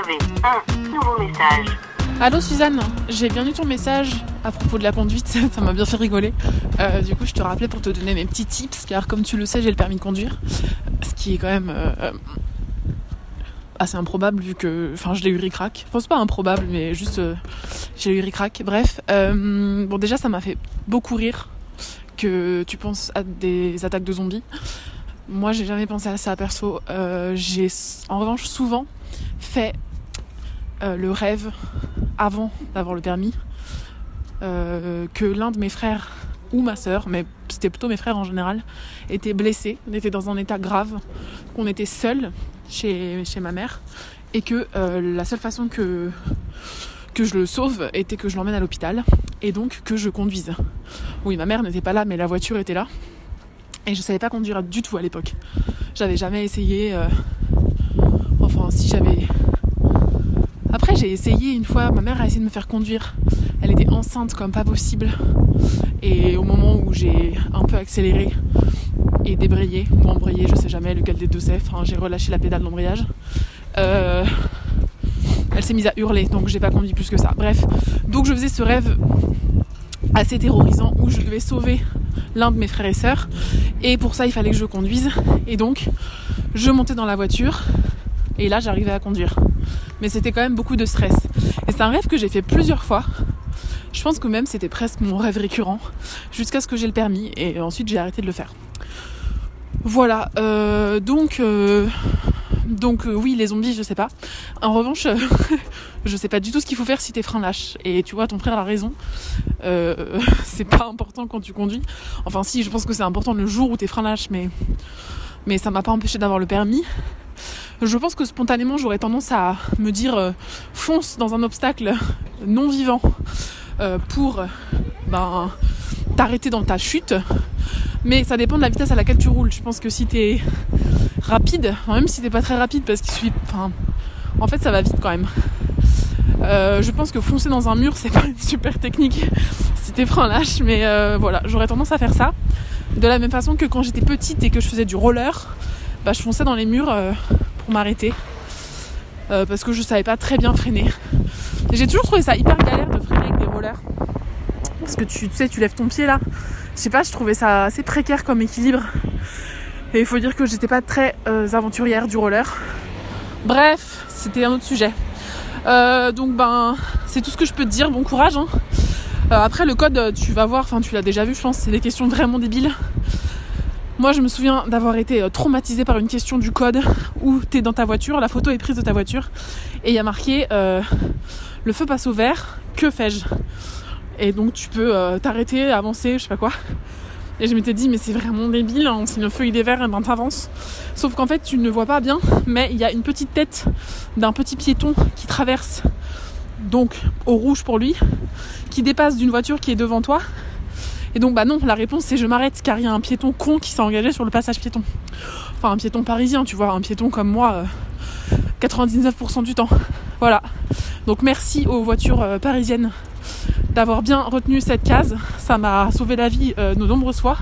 avez un nouveau message. Allô Suzanne, j'ai bien eu ton message à propos de la conduite, ça m'a bien fait rigoler. Euh, du coup, je te rappelais pour te donner mes petits tips, car comme tu le sais, j'ai le permis de conduire, ce qui est quand même euh, assez improbable vu que, enfin, je l'ai eu ric-rac. Enfin, c'est pas improbable, mais juste, euh, j'ai eu ric-rac. Bref, euh, bon déjà, ça m'a fait beaucoup rire que tu penses à des attaques de zombies. Moi, j'ai jamais pensé à ça perso. Euh, j'ai en revanche souvent fait euh, le rêve avant d'avoir le permis euh, que l'un de mes frères ou ma sœur, mais c'était plutôt mes frères en général, était blessé. On était dans un état grave, qu'on était seul chez, ma mère et que euh, la seule façon que je le sauve était que je l'emmène à l'hôpital et donc que je conduise. Oui, ma mère n'était pas là, mais la voiture était là. Et je savais pas conduire du tout à l'époque. J'avais jamais essayé. Enfin, si j'avais. Après, j'ai essayé une fois. Ma mère a essayé de me faire conduire. Elle était enceinte comme pas possible. Et au moment où j'ai un peu accéléré et débrayé ou embrayé, je sais jamais lequel des deux c'est. J'ai relâché la pédale d'embrayage. Euh, elle s'est mise à hurler, donc j'ai pas conduit plus que ça. Bref, donc je faisais ce rêve assez terrorisant où je devais sauver l'un de mes frères et sœurs. Et pour ça, il fallait que je conduise. Et donc, je montais dans la voiture. Et là, j'arrivais à conduire. Mais c'était quand même beaucoup de stress. Et c'est un rêve que j'ai fait plusieurs fois. Je pense que même c'était presque mon rêve récurrent. Jusqu'à ce que j'ai le permis. Et ensuite, j'ai arrêté de le faire. Voilà. euh, donc, euh, donc euh, oui, les zombies, je sais pas. En revanche, je sais pas du tout ce qu'il faut faire si tes freins lâchent. Et tu vois, ton frère a raison. C'est pas important quand tu conduis. Enfin, si, je pense que c'est important le jour où tes freins lâchent, mais, mais ça m'a pas empêché d'avoir le permis. Je pense que spontanément, j'aurais tendance à me dire euh, fonce dans un obstacle non vivant euh, pour ben, t'arrêter dans ta chute. Mais ça dépend de la vitesse à laquelle tu roules. Je pense que si t'es rapide, même si t'es pas très rapide, parce qu'il suffit. Enfin, en fait, ça va vite quand même. Euh, je pense que foncer dans un mur, c'est pas une super technique si tes freins lâchent, mais euh, voilà, j'aurais tendance à faire ça. De la même façon que quand j'étais petite et que je faisais du roller, bah, je fonçais dans les murs euh, m'arrêter. Euh, parce que je savais pas très bien freiner. J'ai toujours trouvé ça hyper galère de freiner avec des rollers. Parce que tu, sais, tu lèves ton pied là. Je sais pas, je trouvais ça assez précaire comme équilibre. Et il faut dire que j'étais pas très euh, aventurière du roller. Bref, c'était un autre sujet. Euh, donc ben, c'est tout ce que je peux te dire. Bon courage. hein. Après le code, tu vas voir. Enfin, tu l'as déjà vu, je pense. C'est des questions vraiment débiles. Moi, je me souviens d'avoir été euh, traumatisée par une question du code où t'es dans ta voiture, la photo est prise de ta voiture et il y a marqué euh, le feu passe au vert. Que fais-je? Et donc tu peux euh, t'arrêter, avancer, je sais pas quoi. Et je m'étais dit, mais c'est vraiment débile, hein, si le feu il est vert, eh ben t'avances. Sauf qu'en fait, tu ne vois pas bien, mais il y a une petite tête d'un petit piéton qui traverse, donc au rouge pour lui, qui dépasse d'une voiture qui est devant toi. Et donc, bah non, la réponse c'est je m'arrête car il y a un piéton con qui s'est engagé sur le passage piéton. Enfin, un piéton parisien, tu vois, un piéton comme moi, euh, 99% du temps. Voilà. Donc, merci aux voitures euh, parisiennes d'avoir bien retenu cette case. Ça m'a sauvé la vie euh, de nombreuses fois.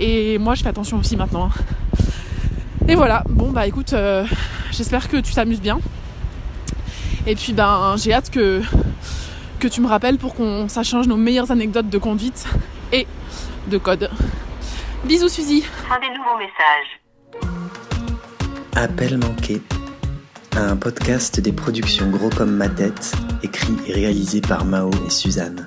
Et moi, je fais attention aussi maintenant. hein. Et voilà. Bon, bah écoute, euh, j'espère que tu t'amuses bien. Et puis, ben, j'ai hâte que, que tu me rappelles pour qu'on s'échange nos meilleures anecdotes de conduite de code. Bisous, Suzy. Fin des nouveaux messages. Appel manqué. Un podcast des productions Gros comme ma tête, écrit et réalisé par Mao et Suzanne.